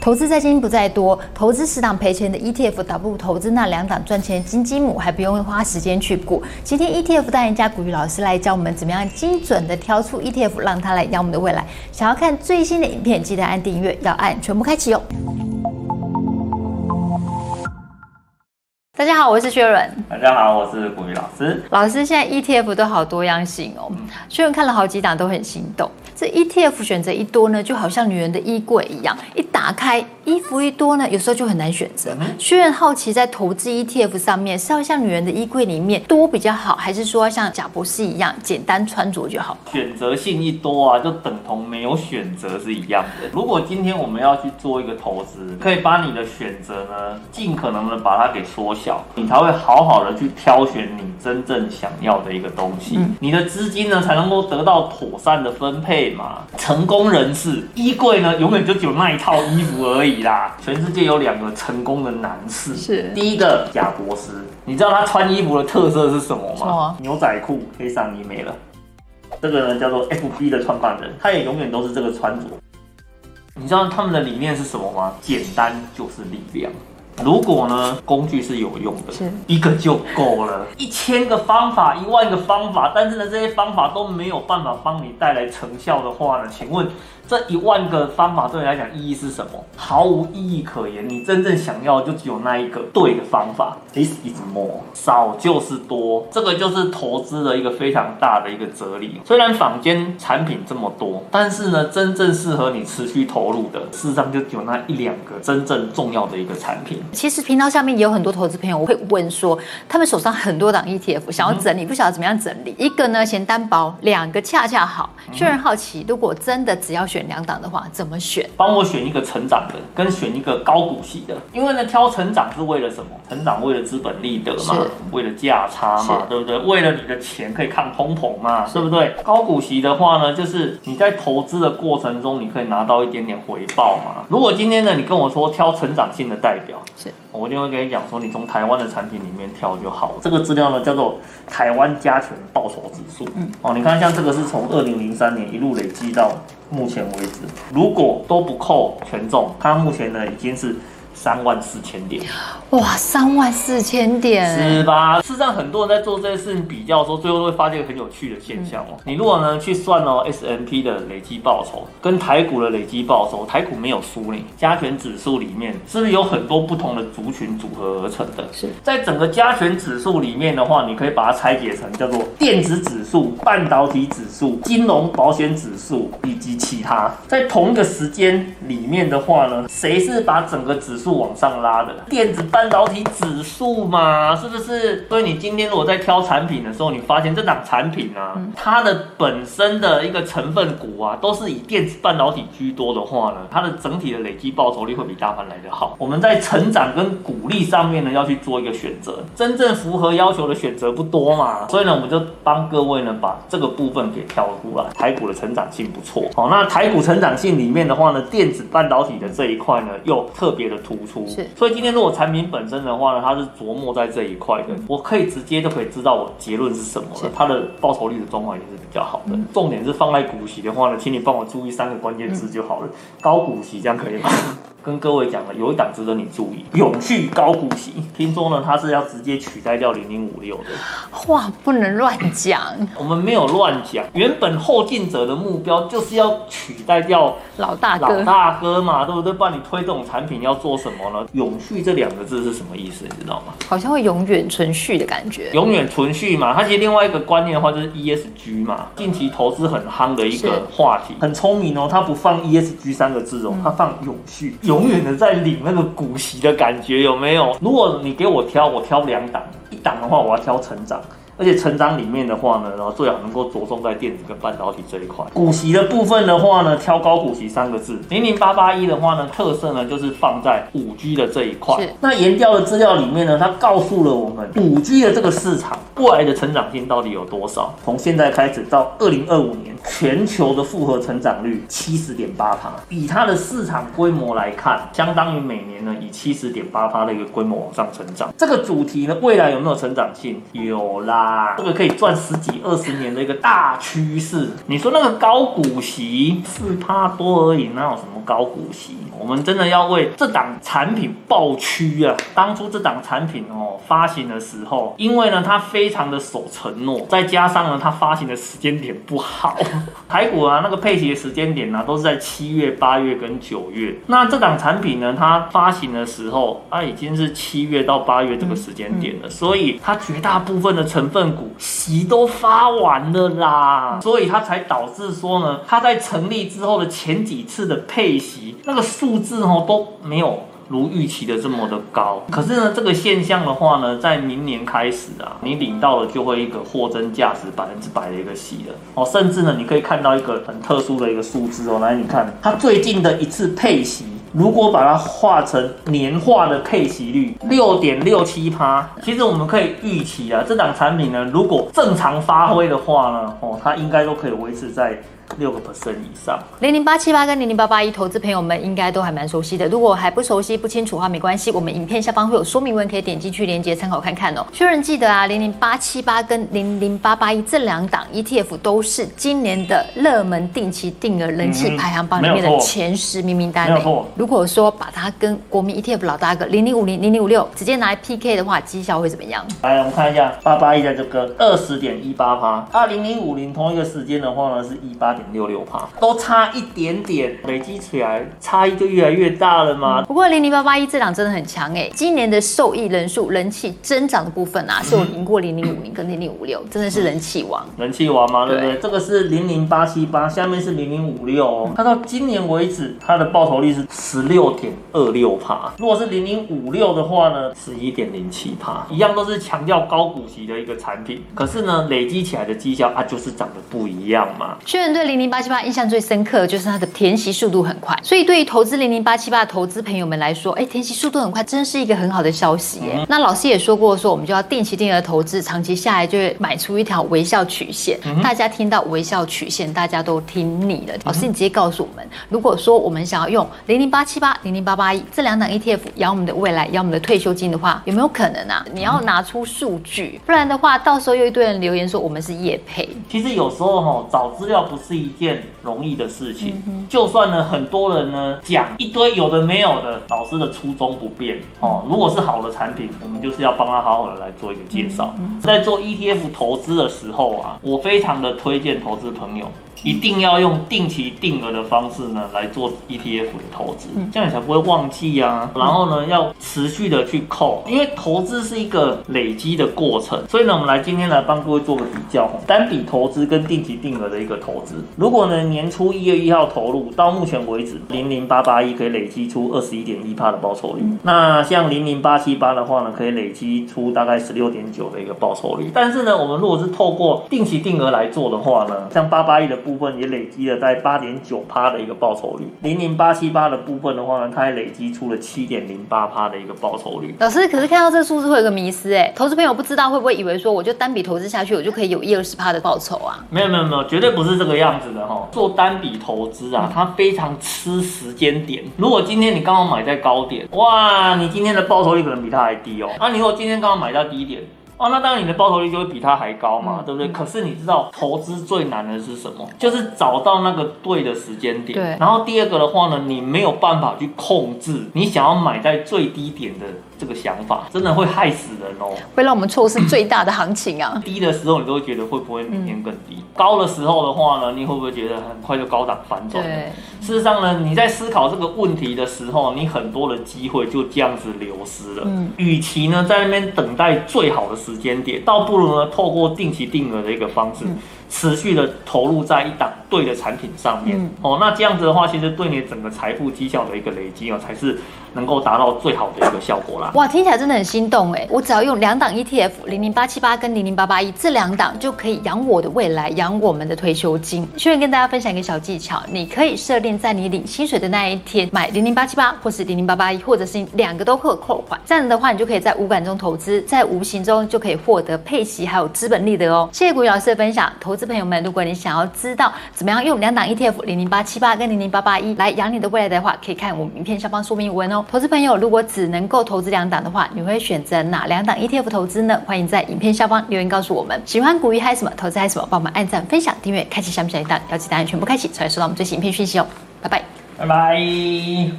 投资在精不在多，投资十档赔钱的 ETF，倒不如投资那两档赚钱的金鸡母，还不用花时间去估。今天 ETF 代言家股鱼老师来教我们怎么样精准的挑出 ETF，让它来养我们的未来。想要看最新的影片，记得按订阅，要按全部开启哦。大家好，我是薛伦。大家好，我是股鱼老师。老师，现在 ETF 都好多样性哦。薛伦看了好几档，都很心动。这 ETF 选择一多呢，就好像女人的衣柜一样，一打开衣服一多呢，有时候就很难选择。薛伦好奇，在投资 ETF 上面，是要像女人的衣柜里面多比较好，还是说要像贾博士一样简单穿着就好？选择性一多啊，就等同没有选择是一样的。如果今天我们要去做一个投资，可以把你的选择呢，尽可能的把它给缩小。你才会好好的去挑选你真正想要的一个东西，嗯、你的资金呢才能够得到妥善的分配嘛。成功人士衣柜呢永远就只有那一套衣服而已啦。全世界有两个成功的男士，是第一个贾博斯，你知道他穿衣服的特色是什么吗？哦、牛仔裤、黑上衣没了。这个呢叫做 FB 的创办人，他也永远都是这个穿着。你知道他们的理念是什么吗？简单就是力量。如果呢，工具是有用的，是一个就够了。一千个方法，一万个方法，但是呢，这些方法都没有办法帮你带来成效的话呢，请问？这一万个方法对你来讲意义是什么？毫无意义可言。你真正想要的就只有那一个对的方法。This is more，少就是多。这个就是投资的一个非常大的一个哲理。虽然坊间产品这么多，但是呢，真正适合你持续投入的，事实上就只有那一两个真正重要的一个产品。其实频道下面也有很多投资朋友我会问说，他们手上很多档 ETF 想要整理，不晓得怎么样整理。一个呢嫌单薄，两个恰恰好。确认好奇，如果真的只要选。两档的话怎么选？帮我选一个成长的，跟选一个高股息的。因为呢，挑成长是为了什么？成长为了资本利得嘛，为了价差嘛，对不对？为了你的钱可以抗通膨嘛，对不对？高股息的话呢，就是你在投资的过程中，你可以拿到一点点回报嘛。如果今天呢，你跟我说挑成长性的代表，是，我一定会跟你讲说，你从台湾的产品里面挑就好了。这个资料呢，叫做台湾加权报酬指数。嗯，哦，你看像这个是从二零零三年一路累积到。目前为止，如果都不扣权重，它目前呢已经是。三万四千点，哇，三万四千点，是吧？事实上，很多人在做这些事情比较的时候，最后都会发现一个很有趣的现象哦。嗯、你如果呢去算哦，S&P 的累积报酬跟台股的累积报酬，台股没有输你，加权指数里面是不是有很多不同的族群组合而成的？是在整个加权指数里面的话，你可以把它拆解成叫做电子指数、半导体指数、金融保险指数以及其他。在同一个时间里面的话呢，谁是把整个指数往上拉的电子半导体指数嘛，是不是？所以你今天如果在挑产品的时候，你发现这档产品啊，它的本身的一个成分股啊，都是以电子半导体居多的话呢，它的整体的累积报酬率会比大盘来得好。我们在成长跟鼓励上面呢，要去做一个选择，真正符合要求的选择不多嘛，所以呢，我们就帮各位呢把这个部分给挑出来。台股的成长性不错，好，那台股成长性里面的话呢，电子半导体的这一块呢，又特别的突。是，所以今天如果产品本身的话呢，它是琢磨在这一块的，我可以直接就可以知道我结论是什么了。它的报酬率的状况也是比较好的。重点是放在股息的话呢，请你帮我注意三个关键字就好了。高股息这样可以吗？跟各位讲了，有一档值得你注意，永续高股息。听说呢，它是要直接取代掉零零五六的。话不能乱讲，我们没有乱讲。原本后进者的目标就是要取代掉老大哥，老大哥嘛，对不对？不然你推这种产品要做什么呢？永续这两个字是什么意思？你知道吗？好像会永远存续的感觉。永远存续嘛，它其实另外一个观念的话就是 ESG 嘛，近期投资很夯的一个话题，很聪明哦。它不放 ESG 三个字哦，它放永续。永远的在领那个股息的感觉有没有？如果你给我挑，我挑两档，一档的话我要挑成长。而且成长里面的话呢，然后最好能够着重在电子跟半导体这一块。股息的部分的话呢，挑高股息三个字。零零八八一的话呢，特色呢就是放在五 G 的这一块。那研调的资料里面呢，它告诉了我们五 G 的这个市场未来的成长性到底有多少？从现在开始到二零二五年，全球的复合成长率七十点八趴。以它的市场规模来看，相当于每年呢以七十点八趴的一个规模往上成长。这个主题呢，未来有没有成长性？有啦。啦，这个可以赚十几二十年的一个大趋势。你说那个高股息四趴多而已，哪有什么高股息？我们真的要为这档产品抱屈啊！当初这档产品哦发行的时候，因为呢它非常的守承诺，再加上呢它发行的时间点不好，台股啊那个配息的时间点呢、啊、都是在七月、八月跟九月。那这档产品呢它发行的时候，它、啊、已经是七月到八月这个时间点了，所以它绝大部分的成分股息都发完了啦，所以它才导致说呢，它在成立之后的前几次的配息那个数。数字哦都没有如预期的这么的高，可是呢，这个现象的话呢，在明年开始啊，你领到了就会一个货真价实百分之百的一个息了哦，甚至呢，你可以看到一个很特殊的一个数字哦，来你看它最近的一次配息，如果把它化成年化的配息率六点六七趴，其实我们可以预期啊，这档产品呢，如果正常发挥的话呢，哦，它应该都可以维持在。六个 percent 以上，零零八七八跟零零八八一，投资朋友们应该都还蛮熟悉的。如果还不熟悉、不清楚的话，没关系，我们影片下方会有说明文，可以点进去连接参考看看哦。确认记得啊，零零八七八跟零零八八一这两档 ETF 都是今年的热门定期定额人气排行榜里面的前十名名单内。如果说把它跟国民 ETF 老大哥零零五零、零零五六直接拿来 PK 的话，绩效会怎么样？来，我们看一下八八一的这个二十点一八趴，二零零五零同一个时间的话呢是一八点六六趴，都差一点点，累积起来差异就越来越大了吗？嗯、不过零零八八一这档真的很强哎，今年的受益人数、人气增长的部分啊，是有赢过零零五零跟零零五六，真的是人气王。人气王吗？对不对？对这个是零零八七八，下面是零零五六哦。它到今年为止，它的报酬率是十六点二六趴。如果是零零五六的话呢，十一点零七趴，一样都是强调高股息的一个产品。可是呢，累积起来的绩效啊，就是长得不一样嘛。确认对零零八七八。印象最深刻的就是它的填息速度很快，所以对于投资零零八七八的投资朋友们来说，哎，填息速度很快，真是一个很好的消息耶。嗯、那老师也说过，说我们就要定期定额投资，长期下来就会买出一条微笑曲线。嗯、大家听到微笑曲线，大家都听腻了。老师，你直接告诉我们，如果说我们想要用零零八七八、零零八八一这两档 ETF 养我们的未来、养我们的退休金的话，有没有可能啊？你要拿出数据，不然的话，到时候又一堆人留言说我们是业配。其实有时候哈，找资料不是一件。容易的事情，就算呢，很多人呢讲一堆有的没有的，老师的初衷不变哦。如果是好的产品，我们就是要帮他好好的来做一个介绍。在做 ETF 投资的时候啊，我非常的推荐投资朋友。一定要用定期定额的方式呢来做 ETF 的投资，这样你才不会忘记啊。然后呢，要持续的去扣，因为投资是一个累积的过程。所以呢，我们来今天来帮各位做个比较，单笔投资跟定期定额的一个投资。如果呢年初一月一号投入，到目前为止零零八八一可以累积出二十一点一帕的报酬率。那像零零八七八的话呢，可以累积出大概十六点九的一个报酬率。但是呢，我们如果是透过定期定额来做的话呢，像八八一的。部分也累积了在八点九帕的一个报酬率，零零八七八的部分的话呢，它也累积出了七点零八帕的一个报酬率。老师，可是看到这个数字会有个迷思哎，投资朋友不知道会不会以为说，我就单笔投资下去，我就可以有一二十帕的报酬啊？没有没有没有，绝对不是这个样子的哈。做单笔投资啊，它非常吃时间点。如果今天你刚好买在高点，哇，你今天的报酬率可能比它还低哦。啊，你如果今天刚好买到低点。哦，那当然你的报酬率就会比它还高嘛，嗯、对不对？可是你知道投资最难的是什么？就是找到那个对的时间点。对。然后第二个的话呢，你没有办法去控制你想要买在最低点的这个想法，真的会害死人哦。会让我们错失最大的行情啊。低的时候你都会觉得会不会明天更低？嗯、高的时候的话呢，你会不会觉得很快就高档反转？对。事实上呢，你在思考这个问题的时候，你很多的机会就这样子流失了。嗯。与其呢在那边等待最好的时，间点，倒不如呢，透过定期定额的一个方式，持续的投入在一档对的产品上面。嗯、哦，那这样子的话，其实对你整个财富绩效的一个累积哦，才是。能够达到最好的一个效果啦！哇，听起来真的很心动哎！我只要用两档 ETF，零零八七八跟零零八八一这两档，就可以养我的未来，养我们的退休金。顺便跟大家分享一个小技巧，你可以设定在你领薪水的那一天买零零八七八，或是零零八八一，或者是两个都可扣款。这样子的话，你就可以在无感中投资，在无形中就可以获得配息还有资本利得哦。谢谢古雨老师的分享，投资朋友们，如果你想要知道怎么样用两档 ETF 零零八七八跟零零八八一来养你的未来的话，可以看我们影片下方说明文哦。投资朋友，如果只能够投资两档的话，你会选择哪两档 ETF 投资呢？欢迎在影片下方留言告诉我们。喜欢股鱼嗨什么，投资嗨什么，帮我们按赞、分享、订阅、开启下面小铃铛，要记得按全部开启，才会收到我们最新影片讯息哦。拜拜，拜拜。